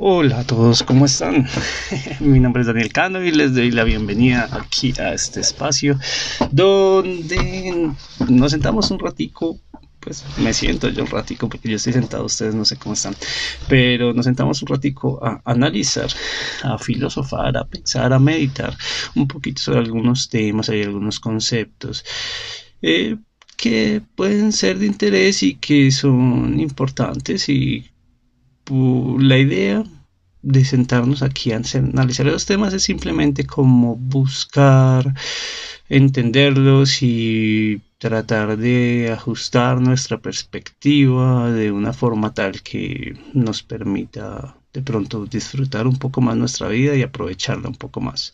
Hola a todos, ¿cómo están? Mi nombre es Daniel Cano y les doy la bienvenida aquí a este espacio donde nos sentamos un ratico, pues me siento yo un ratico porque yo estoy sentado, ustedes no sé cómo están, pero nos sentamos un ratico a analizar, a filosofar, a pensar, a meditar un poquito sobre algunos temas, hay algunos conceptos. Eh, que pueden ser de interés y que son importantes y la idea de sentarnos aquí a analizar los temas es simplemente como buscar entenderlos y tratar de ajustar nuestra perspectiva de una forma tal que nos permita de pronto disfrutar un poco más nuestra vida y aprovecharla un poco más.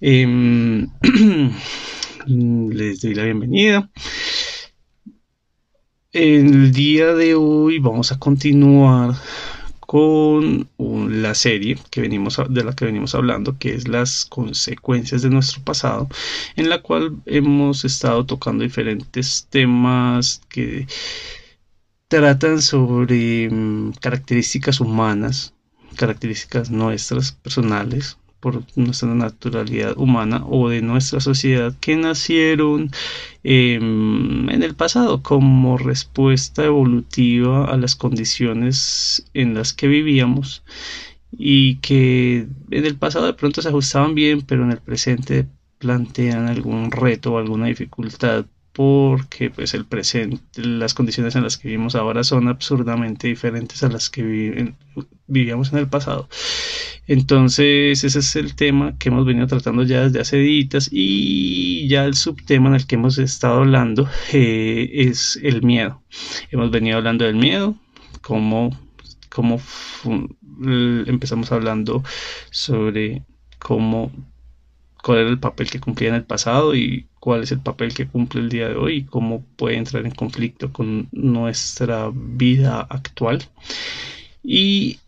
Em, les doy la bienvenida. El día de hoy vamos a continuar con la serie que venimos de la que venimos hablando, que es las consecuencias de nuestro pasado, en la cual hemos estado tocando diferentes temas que tratan sobre mm, características humanas, características nuestras personales, por nuestra naturalidad humana o de nuestra sociedad que nacieron em, en el pasado como respuesta evolutiva a las condiciones en las que vivíamos y que en el pasado de pronto se ajustaban bien pero en el presente plantean algún reto o alguna dificultad porque pues el presente, las condiciones en las que vivimos ahora son absurdamente diferentes a las que vivíamos en el pasado. Entonces ese es el tema que hemos venido tratando ya desde hace días y ya el subtema en el que hemos estado hablando eh, es el miedo. Hemos venido hablando del miedo, cómo, cómo empezamos hablando sobre cómo cuál era el papel que cumplía en el pasado y cuál es el papel que cumple el día de hoy y cómo puede entrar en conflicto con nuestra vida actual. Y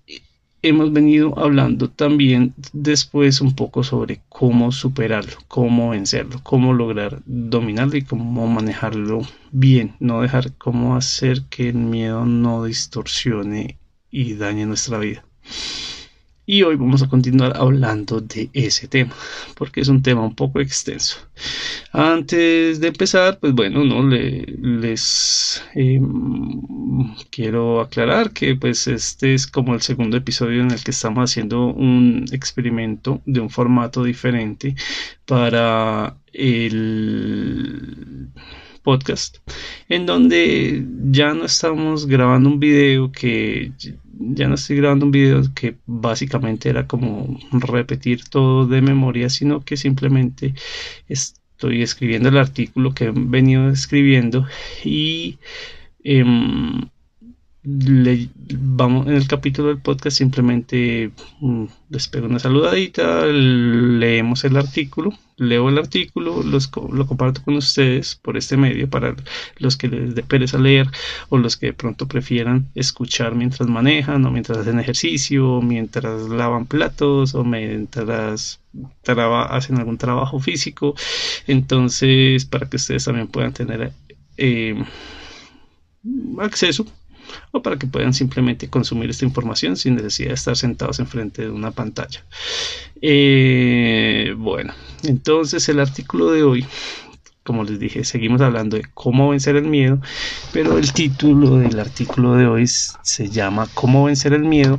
hemos venido hablando también después un poco sobre cómo superarlo, cómo vencerlo, cómo lograr dominarlo y cómo manejarlo bien, no dejar cómo hacer que el miedo no distorsione y dañe nuestra vida. Y hoy vamos a continuar hablando de ese tema, porque es un tema un poco extenso. Antes de empezar, pues bueno, no les em, quiero aclarar que pues este es como el segundo episodio en el que estamos haciendo un experimento de un formato diferente para el podcast en donde ya no estamos grabando un video que ya no estoy grabando un video que básicamente era como repetir todo de memoria, sino que simplemente estoy escribiendo el artículo que he venido escribiendo y em, le, vamos en el capítulo del podcast simplemente mm, les pego una saludadita, leemos el artículo, leo el artículo, los, lo comparto con ustedes por este medio para los que les dé pereza leer o los que de pronto prefieran escuchar mientras manejan o mientras hacen ejercicio, mientras lavan platos o mientras hacen algún trabajo físico. Entonces, para que ustedes también puedan tener eh, acceso o para que puedan simplemente consumir esta información sin necesidad de estar sentados enfrente de una pantalla. Eh, bueno, entonces el artículo de hoy como les dije, seguimos hablando de cómo vencer el miedo, pero el título del artículo de hoy se llama Cómo vencer el miedo.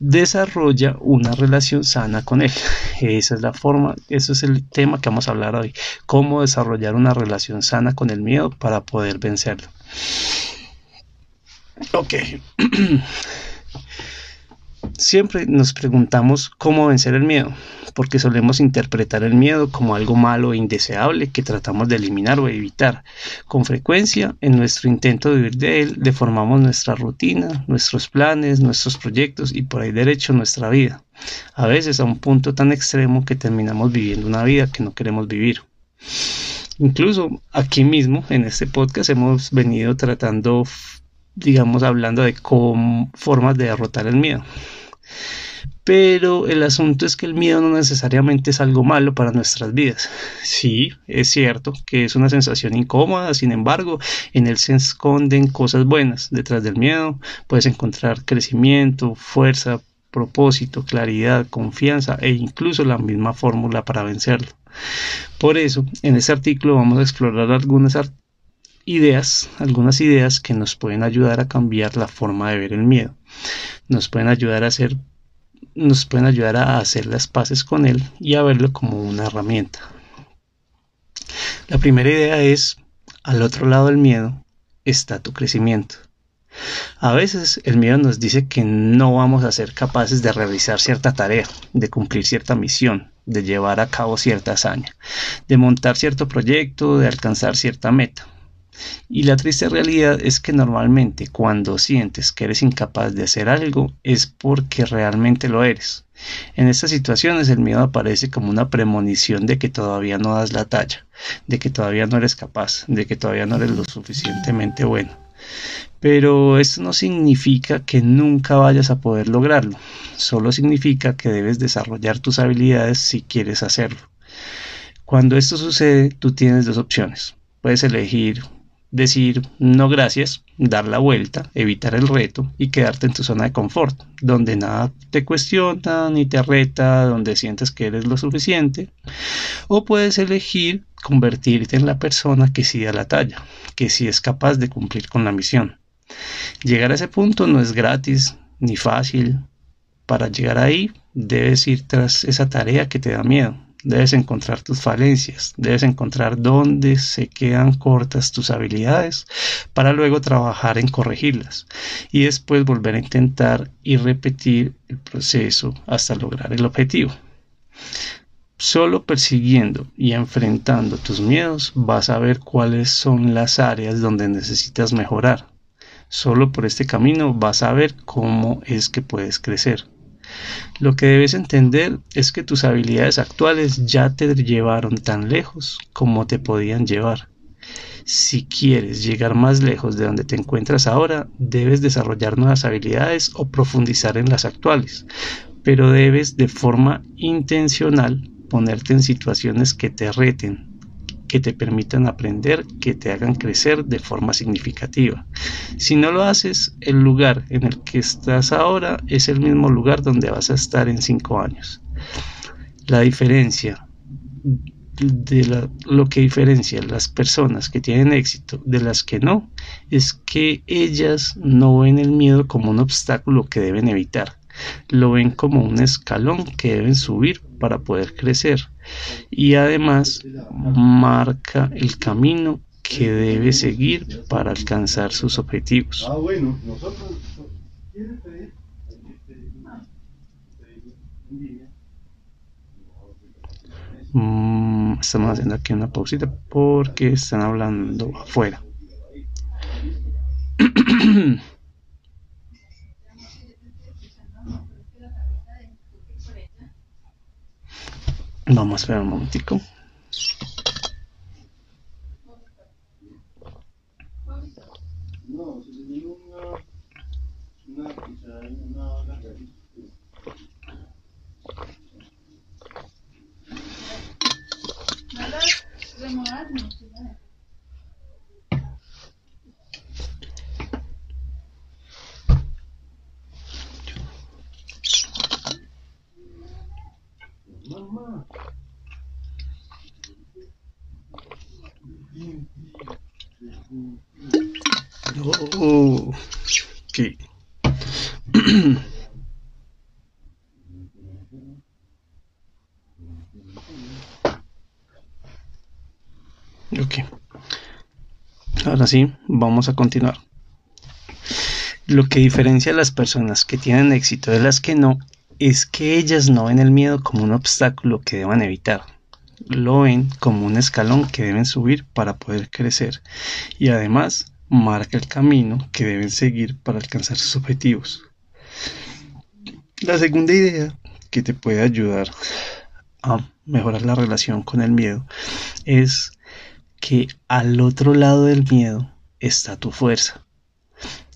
Desarrolla una relación sana con él. Esa es la forma, eso es el tema que vamos a hablar hoy. Cómo desarrollar una relación sana con el miedo para poder vencerlo. Ok. Siempre nos preguntamos cómo vencer el miedo, porque solemos interpretar el miedo como algo malo e indeseable que tratamos de eliminar o evitar. Con frecuencia, en nuestro intento de huir de él, deformamos nuestra rutina, nuestros planes, nuestros proyectos y por ahí derecho nuestra vida. A veces a un punto tan extremo que terminamos viviendo una vida que no queremos vivir. Incluso aquí mismo, en este podcast, hemos venido tratando digamos, hablando de formas de derrotar el miedo. Pero el asunto es que el miedo no necesariamente es algo malo para nuestras vidas. Sí, es cierto que es una sensación incómoda, sin embargo, en él se esconden cosas buenas. Detrás del miedo puedes encontrar crecimiento, fuerza, propósito, claridad, confianza e incluso la misma fórmula para vencerlo. Por eso, en este artículo vamos a explorar algunas ideas, algunas ideas que nos pueden ayudar a cambiar la forma de ver el miedo. Nos pueden ayudar a hacer nos pueden ayudar a hacer las paces con él y a verlo como una herramienta. La primera idea es, al otro lado del miedo está tu crecimiento. A veces el miedo nos dice que no vamos a ser capaces de realizar cierta tarea, de cumplir cierta misión, de llevar a cabo cierta hazaña, de montar cierto proyecto, de alcanzar cierta meta. Y la triste realidad es que normalmente cuando sientes que eres incapaz de hacer algo es porque realmente lo eres. En estas situaciones el miedo aparece como una premonición de que todavía no das la talla, de que todavía no eres capaz, de que todavía no eres lo suficientemente bueno. Pero esto no significa que nunca vayas a poder lograrlo, solo significa que debes desarrollar tus habilidades si quieres hacerlo. Cuando esto sucede, tú tienes dos opciones. Puedes elegir decir no gracias, dar la vuelta, evitar el reto y quedarte en tu zona de confort, donde nada te cuestiona ni te reta, donde sientes que eres lo suficiente. O puedes elegir convertirte en la persona que sí da la talla, que sí es capaz de cumplir con la misión. Llegar a ese punto no es gratis ni fácil. Para llegar ahí debes ir tras esa tarea que te da miedo debes encontrar tus falencias, debes encontrar dónde se quedan cortas tus habilidades para luego trabajar en corregirlas y después volver a intentar y repetir el proceso hasta lograr el objetivo. Solo persiguiendo y enfrentando tus miedos vas a ver cuáles son las áreas donde necesitas mejorar. Solo por este camino vas a ver cómo es que puedes crecer. Lo que debes entender es que tus habilidades actuales ya te llevaron tan lejos como te podían llevar. Si quieres llegar más lejos de donde te encuentras ahora, debes desarrollar nuevas habilidades o profundizar en las actuales, pero debes de forma intencional ponerte en situaciones que te reten, que te permitan aprender, que te hagan crecer de forma significativa. Si no lo haces, el lugar en el que estás ahora es el mismo lugar donde vas a estar en cinco años. La diferencia de lo que diferencia las personas que tienen éxito de las que no es que ellas no ven el miedo como un obstáculo que deben evitar, lo ven como un escalón que deben subir para poder crecer y además marca el camino que debe seguir para alcanzar sus objetivos. Mm, estamos haciendo aquí una pausita porque están hablando afuera. Vamos a esperar un momentico. Oh, okay. ok. Ahora sí, vamos a continuar. Lo que diferencia a las personas que tienen éxito de las que no es que ellas no ven el miedo como un obstáculo que deban evitar, lo ven como un escalón que deben subir para poder crecer y además marca el camino que deben seguir para alcanzar sus objetivos. La segunda idea que te puede ayudar a mejorar la relación con el miedo es que al otro lado del miedo está tu fuerza.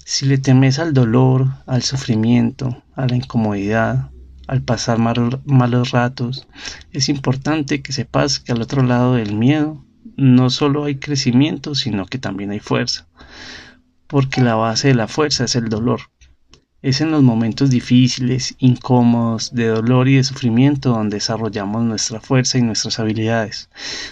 Si le temes al dolor, al sufrimiento, a la incomodidad, al pasar malos ratos, es importante que sepas que al otro lado del miedo no solo hay crecimiento, sino que también hay fuerza, porque la base de la fuerza es el dolor. Es en los momentos difíciles, incómodos, de dolor y de sufrimiento donde desarrollamos nuestra fuerza y nuestras habilidades.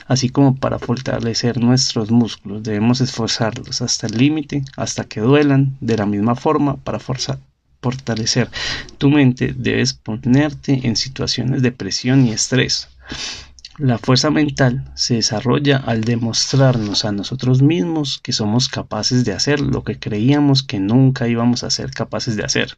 Así como para fortalecer nuestros músculos debemos esforzarlos hasta el límite, hasta que duelan. De la misma forma, para fortalecer tu mente debes ponerte en situaciones de presión y estrés. La fuerza mental se desarrolla al demostrarnos a nosotros mismos que somos capaces de hacer lo que creíamos que nunca íbamos a ser capaces de hacer.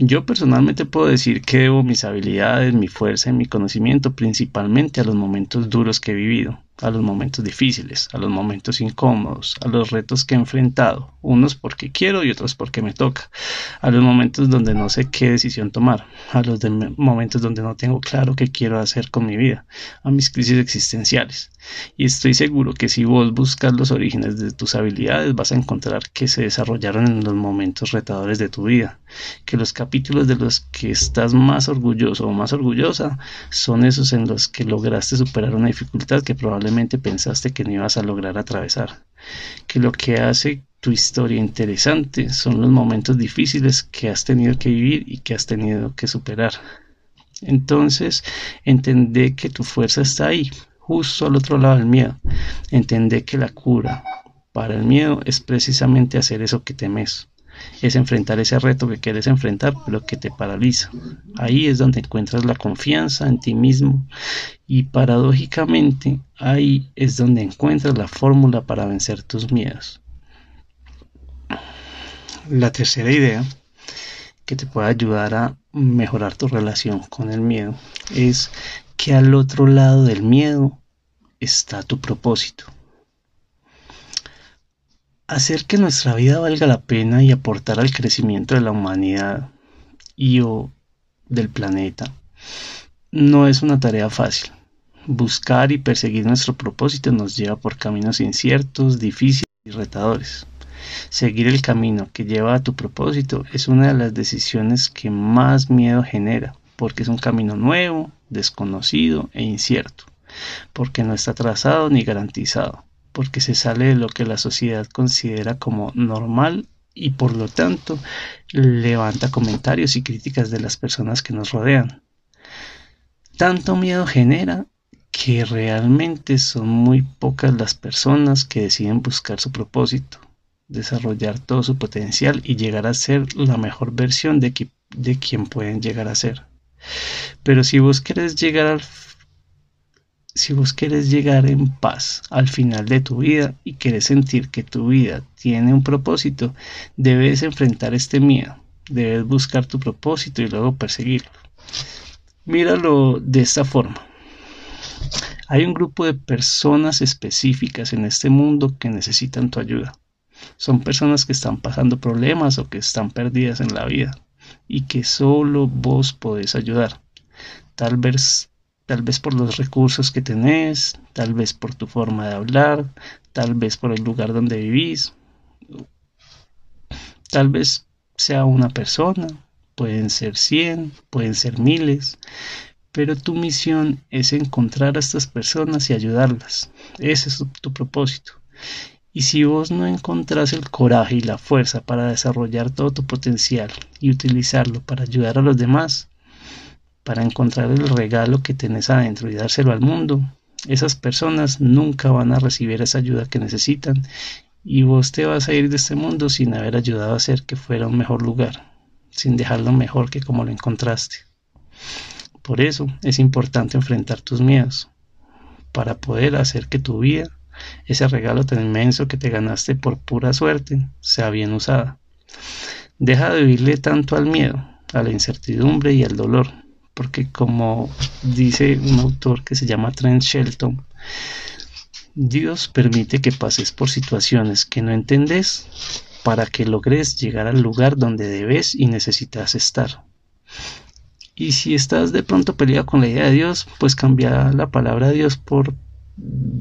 Yo personalmente puedo decir que debo mis habilidades, mi fuerza y mi conocimiento principalmente a los momentos duros que he vivido a los momentos difíciles, a los momentos incómodos, a los retos que he enfrentado, unos porque quiero y otros porque me toca, a los momentos donde no sé qué decisión tomar, a los momentos donde no tengo claro qué quiero hacer con mi vida, a mis crisis existenciales. Y estoy seguro que si vos buscas los orígenes de tus habilidades vas a encontrar que se desarrollaron en los momentos retadores de tu vida, que los capítulos de los que estás más orgulloso o más orgullosa son esos en los que lograste superar una dificultad que probablemente pensaste que no ibas a lograr atravesar, que lo que hace tu historia interesante son los momentos difíciles que has tenido que vivir y que has tenido que superar. Entonces, entendé que tu fuerza está ahí, justo al otro lado del miedo. Entendé que la cura para el miedo es precisamente hacer eso que temes es enfrentar ese reto que quieres enfrentar, pero que te paraliza. Ahí es donde encuentras la confianza en ti mismo y paradójicamente ahí es donde encuentras la fórmula para vencer tus miedos. La tercera idea que te puede ayudar a mejorar tu relación con el miedo es que al otro lado del miedo está tu propósito hacer que nuestra vida valga la pena y aportar al crecimiento de la humanidad y o del planeta no es una tarea fácil. Buscar y perseguir nuestro propósito nos lleva por caminos inciertos, difíciles y retadores. Seguir el camino que lleva a tu propósito es una de las decisiones que más miedo genera, porque es un camino nuevo, desconocido e incierto, porque no está trazado ni garantizado porque se sale de lo que la sociedad considera como normal y por lo tanto levanta comentarios y críticas de las personas que nos rodean. Tanto miedo genera que realmente son muy pocas las personas que deciden buscar su propósito, desarrollar todo su potencial y llegar a ser la mejor versión de, quien pueden llegar a ser. Pero si vos querés llegar al si vos querés llegar en paz al final de tu vida y querés sentir que tu vida tiene un propósito, debes enfrentar este miedo, debes buscar tu propósito y luego perseguirlo. Míralo de esta forma. Hay un grupo de personas específicas en este mundo que necesitan tu ayuda. Son personas que están pasando problemas o que están perdidas en la vida y que solo vos podés ayudar. Tal vez tal vez por los recursos que tenés, tal vez por tu forma de hablar, tal vez por el lugar donde vivís, tal vez sea una persona, pueden ser cien, pueden ser miles, pero tu misión es encontrar a estas personas y ayudarlas. Ese es tu, propósito. Y si vos no encontrás el coraje y la fuerza para desarrollar todo tu potencial y utilizarlo para ayudar a los demás, para encontrar el regalo que tenés adentro y dárselo al mundo, esas personas nunca van a recibir esa ayuda que necesitan y vos te vas a ir de este mundo sin haber ayudado a hacer que fuera un mejor lugar, sin dejarlo mejor que como lo encontraste. Por eso es importante enfrentar tus miedos, para poder hacer que tu vida, ese regalo tan inmenso que te ganaste por pura suerte, sea bien usada. Deja de vivirle tanto al miedo, a la incertidumbre y al dolor porque como dice un autor que se llama Trent Shelton, Dios permite que pases por situaciones que no entendés para que logres llegar al lugar donde debes y necesitas estar. Y si estás de pronto peleado con la idea de Dios, pues cambia la palabra Dios por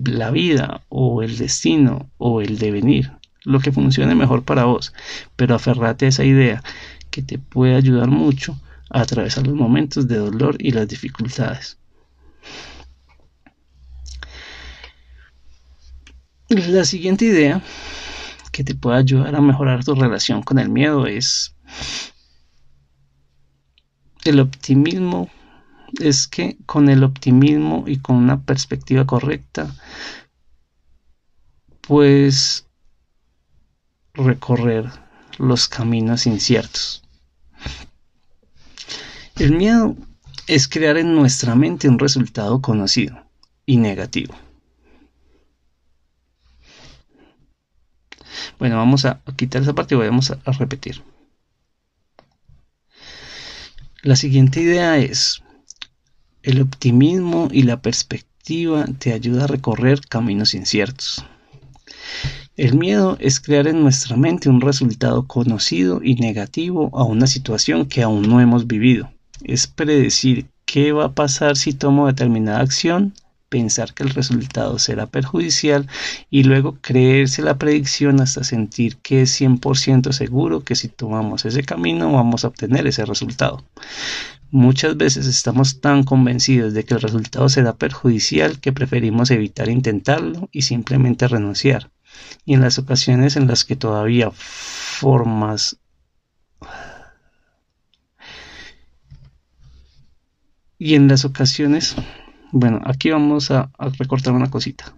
la vida o el destino o el devenir, lo que funcione mejor para vos, pero aferrate a esa idea que te puede ayudar mucho atravesar los momentos de dolor y las dificultades. La siguiente idea que te puede ayudar a mejorar tu relación con el miedo es el optimismo es que con el optimismo y con una perspectiva correcta, puedes recorrer los caminos inciertos. El miedo es crear en nuestra mente un resultado conocido y negativo. Bueno, vamos a quitar esa parte y vamos a repetir. La siguiente idea es, el optimismo y la perspectiva te ayuda a recorrer caminos inciertos. El miedo es crear en nuestra mente un resultado conocido y negativo a una situación que aún no hemos vivido. Es predecir qué va a pasar si tomo determinada acción pensar que el resultado será perjudicial y luego creerse la predicción hasta sentir que es 100% seguro que si tomamos ese camino vamos a obtener ese resultado. Muchas veces estamos tan convencidos de que el resultado será perjudicial que preferimos evitar intentarlo y simplemente renunciar. Y en las ocasiones en las que todavía formas y en las ocasiones bueno, aquí vamos a, recortar una cosita.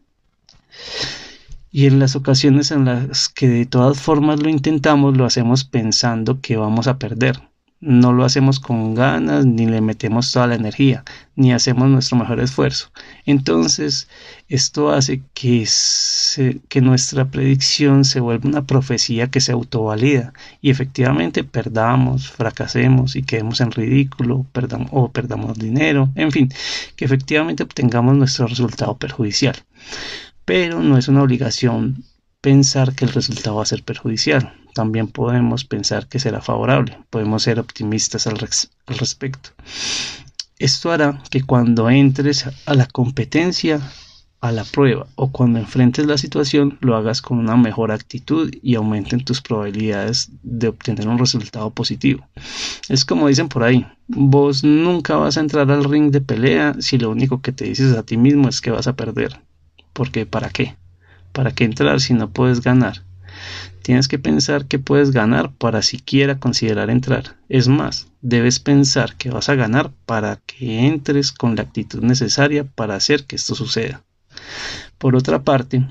Y en las ocasiones en las que de todas formas lo intentamos, lo hacemos pensando que vamos a perder. No lo hacemos con ganas, ni le metemos toda la energía, ni hacemos nuestro mejor esfuerzo. Entonces, esto hace que, nuestra predicción se vuelva una profecía que se autovalida y efectivamente perdamos, fracasemos y quedemos en ridículo perdamos, o perdamos dinero, en fin, que efectivamente obtengamos nuestro resultado perjudicial. Pero no es una obligación pensar que el resultado va a ser perjudicial. También podemos pensar que será favorable. Podemos ser optimistas al, respecto. Esto hará que cuando entres a la competencia, a la prueba o cuando enfrentes la situación, lo hagas con una mejor actitud y aumenten tus probabilidades de obtener un resultado positivo. Es como dicen por ahí, vos nunca vas a entrar al ring de pelea si lo único que te dices a ti mismo es que vas a perder. Porque ¿para qué? ¿Para qué entrar si no puedes ganar? Tienes que pensar que puedes ganar para siquiera considerar entrar. Es más, debes pensar que vas a ganar para que entres con la actitud necesaria para hacer que esto suceda. Por otra parte,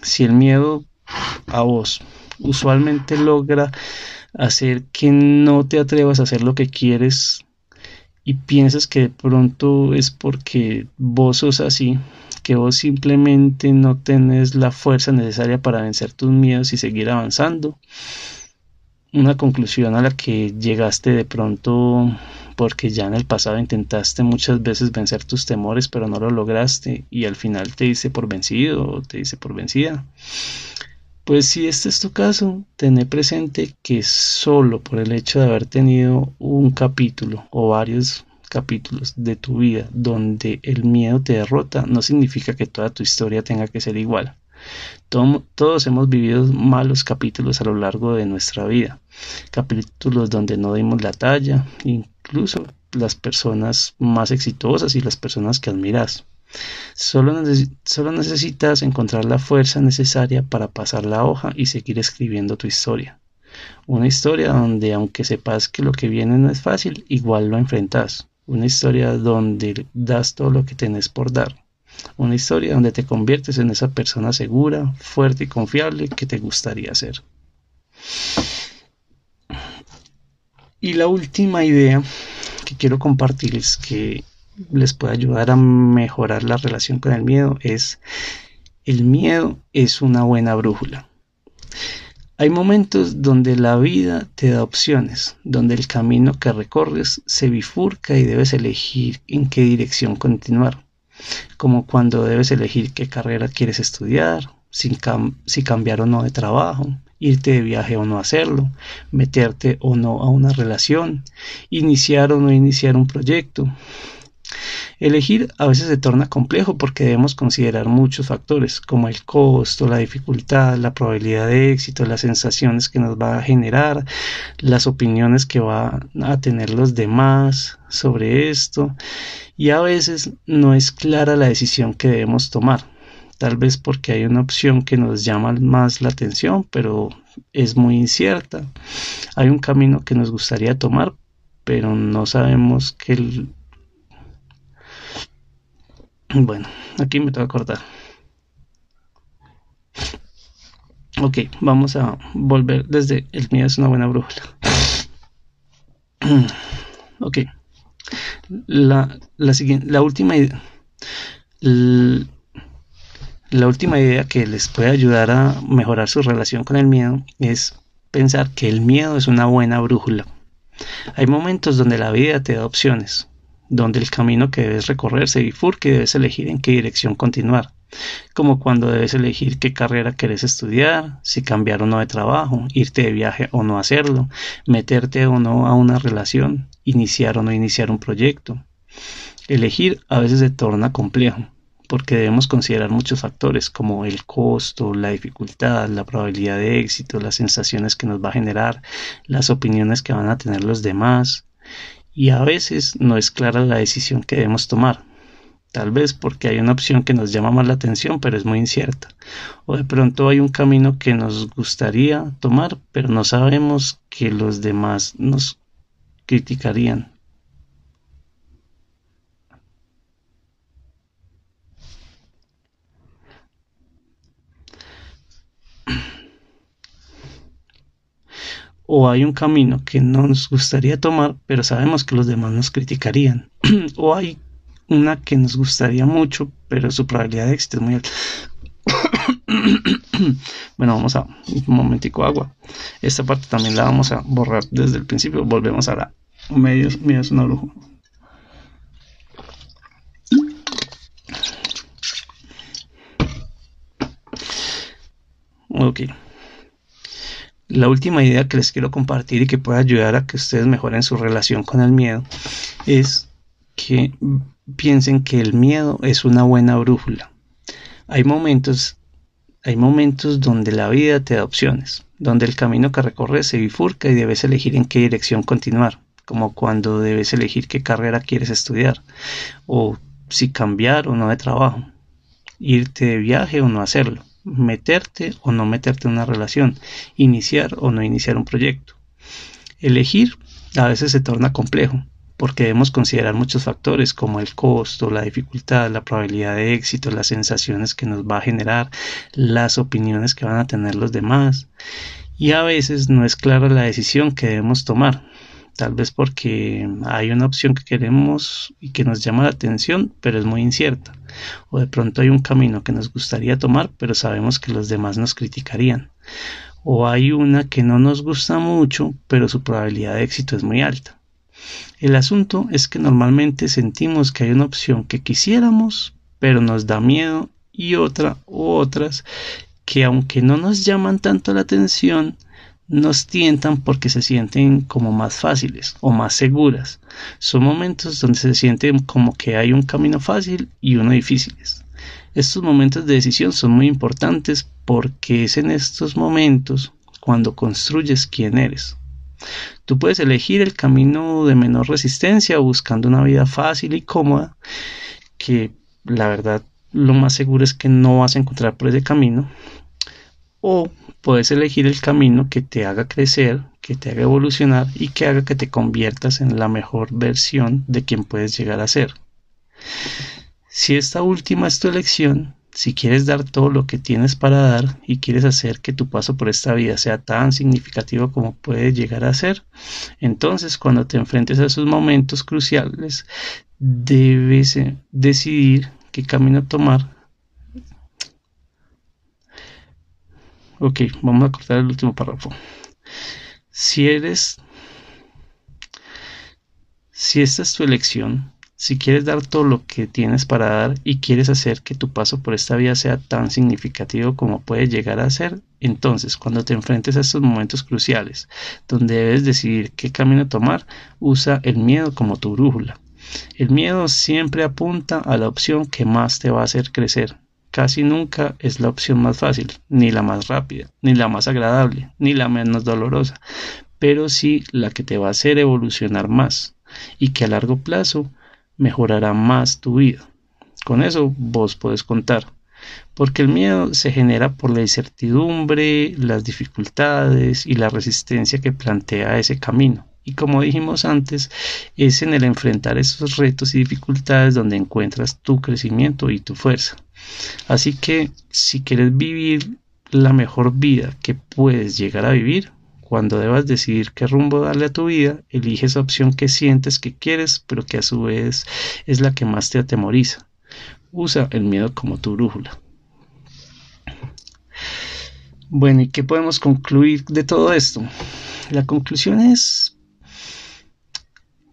si el miedo a vos usualmente logra hacer que no te atrevas a hacer lo que quieres y piensas que de pronto es porque vos sos así, que vos simplemente no tenés la fuerza necesaria para vencer tus miedos y seguir avanzando. Una conclusión a la que llegaste de pronto porque ya en el pasado intentaste muchas veces vencer tus temores pero no lo lograste y al final te dice por vencido o te dice por vencida. Pues si este es tu caso, tené presente que solo por el hecho de haber tenido un capítulo o varios capítulos de tu vida donde el miedo te derrota, no significa que toda tu historia tenga que ser igual. todos hemos vivido malos capítulos a lo largo de nuestra vida, capítulos donde no dimos la talla, incluso las personas más exitosas y las personas que admiras. Solo, solo, necesitas encontrar la fuerza necesaria para pasar la hoja y seguir escribiendo tu historia. Una historia donde aunque sepas que lo que viene no es fácil, igual lo enfrentas. Una historia donde das todo lo que tenés por dar. Una historia donde te conviertes en esa persona segura, fuerte y confiable que te gustaría ser. Y la última idea que quiero compartirles que les puede ayudar a mejorar la relación con el miedo es el miedo es una buena brújula. Hay momentos donde la vida te da opciones, donde el camino que recorres se bifurca y debes elegir en qué dirección continuar, como cuando debes elegir qué carrera quieres estudiar, si, cambiar o no de trabajo, irte de viaje o no hacerlo, meterte o no a una relación, iniciar o no iniciar un proyecto, Elegir a veces se torna complejo porque debemos considerar muchos factores como el costo, la dificultad, la probabilidad de éxito, las sensaciones que nos va a generar, las opiniones que van a tener los demás sobre esto y a veces no es clara la decisión que debemos tomar. Tal vez porque hay una opción que nos llama más la atención, pero es muy incierta. Hay un camino que nos gustaría tomar, pero no sabemos que. Bueno, aquí me tengo que acordar. Ok, vamos a volver desde el miedo es una buena brújula. ok. La, la, siguiente, la última idea. La última idea que les puede ayudar a mejorar su relación con el miedo es pensar que el miedo es una buena brújula. Hay momentos donde la vida te da opciones, donde el camino que debes recorrer se bifurca y debes elegir en qué dirección continuar, como cuando debes elegir qué carrera quieres estudiar, si cambiar o no de trabajo, irte de viaje o no hacerlo, meterte o no a una relación, iniciar o no iniciar un proyecto. Elegir a veces se torna complejo, porque debemos considerar muchos factores como el costo, la dificultad, la probabilidad de éxito, las sensaciones que nos va a generar, las opiniones que van a tener los demás, y a veces no es clara la decisión que debemos tomar. Tal vez porque hay una opción que nos llama más la atención, pero es muy incierta. O de pronto hay un camino que nos gustaría tomar, pero no sabemos que los demás nos criticarían. O hay un camino que no nos gustaría tomar, pero sabemos que los demás nos criticarían, o hay una que nos gustaría mucho, pero su probabilidad de éxito es muy alta. bueno, vamos a un momentico agua. Esta parte también la vamos a borrar desde el principio. Volvemos a la medio, medio es una bruja. Ok. La última idea que les quiero compartir y que puede ayudar a que ustedes mejoren su relación con el miedo es que piensen que el miedo es una buena brújula. Hay momentos, hay momentos donde la vida te da opciones, donde el camino que recorres se bifurca y debes elegir en qué dirección continuar, como cuando debes elegir qué carrera quieres estudiar, o si cambiar o no de trabajo, irte de viaje o no hacerlo meterte o no meterte en una relación, iniciar o no iniciar un proyecto. Elegir a veces se torna complejo porque debemos considerar muchos factores como el costo, la dificultad, la probabilidad de éxito, las sensaciones que nos va a generar, las opiniones que van a tener los demás. Y a veces no es clara la decisión que debemos tomar tal vez porque hay una opción que queremos y que nos llama la atención, pero es muy incierta, o de pronto hay un camino que nos gustaría tomar, pero sabemos que los demás nos criticarían, o hay una que no nos gusta mucho, pero su probabilidad de éxito es muy alta. El asunto es que normalmente sentimos que hay una opción que quisiéramos, pero nos da miedo, y otra u otras que aunque no nos llaman tanto la atención, nos tientan porque se sienten como más fáciles o más seguras. Son momentos donde se sienten como que hay un camino fácil y uno difícil. Estos momentos de decisión son muy importantes porque es en estos momentos cuando construyes quién eres. Tú puedes elegir el camino de menor resistencia buscando una vida fácil y cómoda, que la verdad lo más seguro es que no vas a encontrar por ese camino, o puedes elegir el camino que te haga crecer, que te haga evolucionar y que haga que te conviertas en la mejor versión de quien puedes llegar a ser. Si esta última es tu elección, si quieres dar todo lo que tienes para dar y quieres hacer que tu paso por esta vida sea tan significativo como puede llegar a ser, entonces cuando te enfrentes a esos momentos cruciales, debes eh, decidir qué camino tomar Ok, vamos a cortar el último párrafo. Si eres, si esta es tu elección, si quieres dar todo lo que tienes para dar y quieres hacer que tu paso por esta vida sea tan significativo como puede llegar a ser, entonces cuando te enfrentes a estos momentos cruciales, donde debes decidir qué camino tomar, usa el miedo como tu brújula. El miedo siempre apunta a la opción que más te va a hacer crecer, casi nunca es la opción más fácil, ni la más rápida, ni la más agradable, ni la menos dolorosa, pero sí la que te va a hacer evolucionar más y que a largo plazo mejorará más tu vida. Con eso vos podés contar, porque el miedo se genera por la incertidumbre, las dificultades y la resistencia que plantea ese camino. Y como dijimos antes, es en el enfrentar esos retos y dificultades donde encuentras tu crecimiento y tu fuerza. Así que si quieres vivir la mejor vida que puedes llegar a vivir, cuando debas decidir qué rumbo darle a tu vida, elige esa opción que sientes que quieres, pero que a su vez es la que más te atemoriza. Usa el miedo como tu brújula. Bueno, ¿y qué podemos concluir de todo esto? La conclusión es,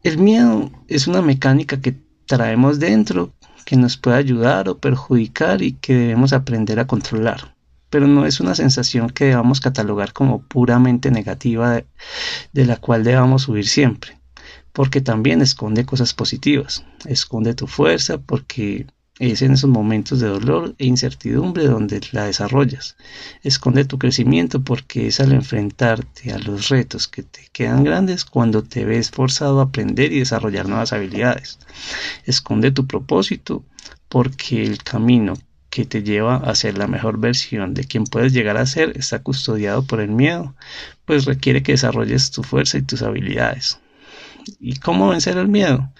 el miedo es una mecánica que traemos dentro que nos puede ayudar o perjudicar y que debemos aprender a controlar. Pero no es una sensación que debamos catalogar como puramente negativa de, de la cual debamos huir siempre, porque también esconde cosas positivas, esconde tu fuerza porque es en esos momentos de dolor e incertidumbre donde la desarrollas. Esconde tu crecimiento porque es al enfrentarte a los retos que te quedan grandes cuando te ves forzado a aprender y desarrollar nuevas habilidades. Esconde tu propósito porque el camino que te lleva a ser la mejor versión de quien puedes llegar a ser está custodiado por el miedo, pues requiere que desarrolles tu fuerza y tus habilidades. ¿Y cómo vencer el miedo?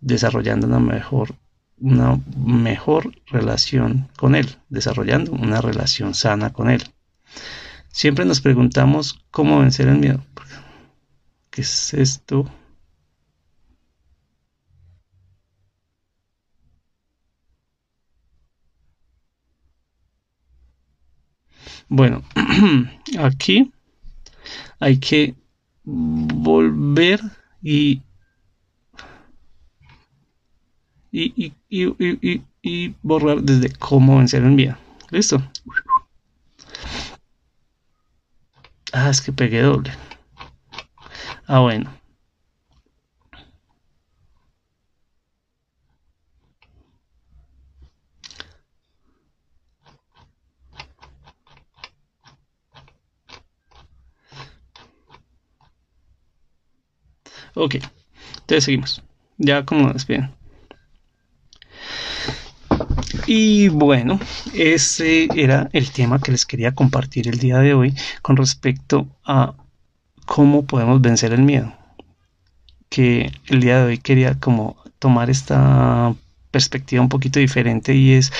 Desarrollando una mejor una mejor relación con Él, desarrollando una relación sana con Él. Siempre nos preguntamos cómo vencer el miedo. ¿Qué es esto? Bueno, aquí hay que volver y y, y, y, y, borrar desde cómo vencer el miedo. ¿Listo? Ah, es que pegué doble. Ah, bueno. Ok, entonces seguimos. Ya como despiden. Y bueno, ese era el tema que les quería compartir el día de hoy con respecto a cómo podemos vencer el miedo. Que el día de hoy quería como tomar esta perspectiva un poquito diferente y es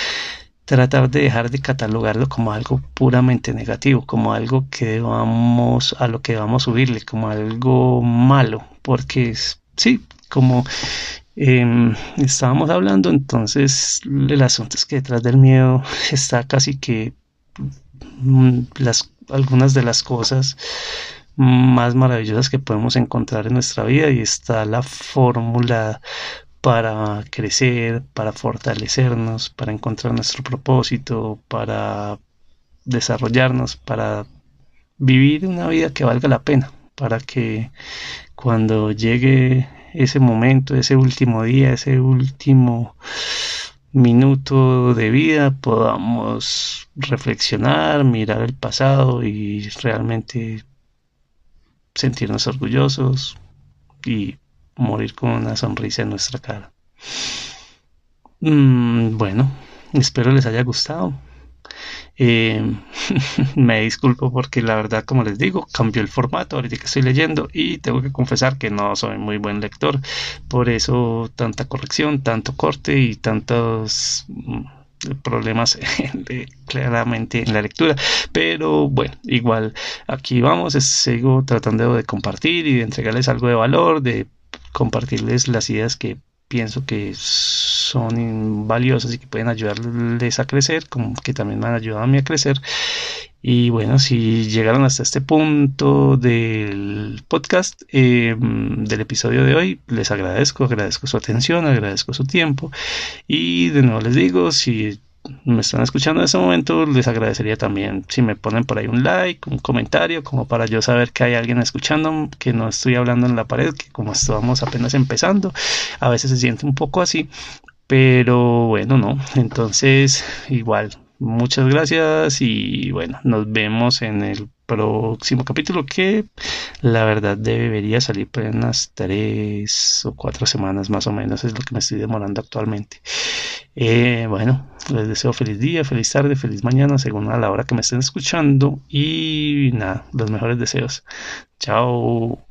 tratar de dejar de catalogarlo como algo puramente negativo, como algo que vamos a lo que vamos a subirle, como algo malo, porque sí, como Em, estábamos hablando, entonces el asunto es que detrás del miedo está casi que mm, las, algunas de las cosas más maravillosas que podemos encontrar en nuestra vida y está la fórmula para crecer, para fortalecernos, para encontrar nuestro propósito, para desarrollarnos, para vivir una vida que valga la pena, para que cuando llegue ese momento, ese último día, ese último minuto de vida podamos reflexionar, mirar el pasado y realmente sentirnos orgullosos y morir con una sonrisa en nuestra cara. Mm, bueno, espero les haya gustado. Eh, me disculpo porque la verdad, como les digo, cambió el formato ahorita que estoy leyendo y tengo que confesar que no soy muy buen lector. Por eso tanta corrección, tanto corte y tantos mm, problemas claramente en la lectura pero bueno igual aquí vamos sigo tratando de compartir y de entregarles algo de valor de compartirles las ideas que pienso que son valiosas y que pueden ayudarles a crecer, como que también me han ayudado a mí a crecer. Y bueno, si llegaron hasta este punto del podcast, em, del episodio de hoy, les agradezco, agradezco su atención, agradezco su tiempo. Y de nuevo les digo, si me están escuchando en este momento, les agradecería también si me ponen por ahí un like, un comentario, como para yo saber que hay alguien escuchando, que no estoy hablando en la pared, que como estamos apenas empezando, a veces se siente un poco así, pero bueno, no. Entonces, igual, muchas gracias y bueno, nos vemos en el próximo capítulo que la verdad debería salir por unas tres o cuatro semanas más o menos es lo que me estoy demorando actualmente. Eh, bueno les deseo feliz día feliz tarde feliz mañana según a la hora que me estén escuchando y nada los mejores deseos. Chao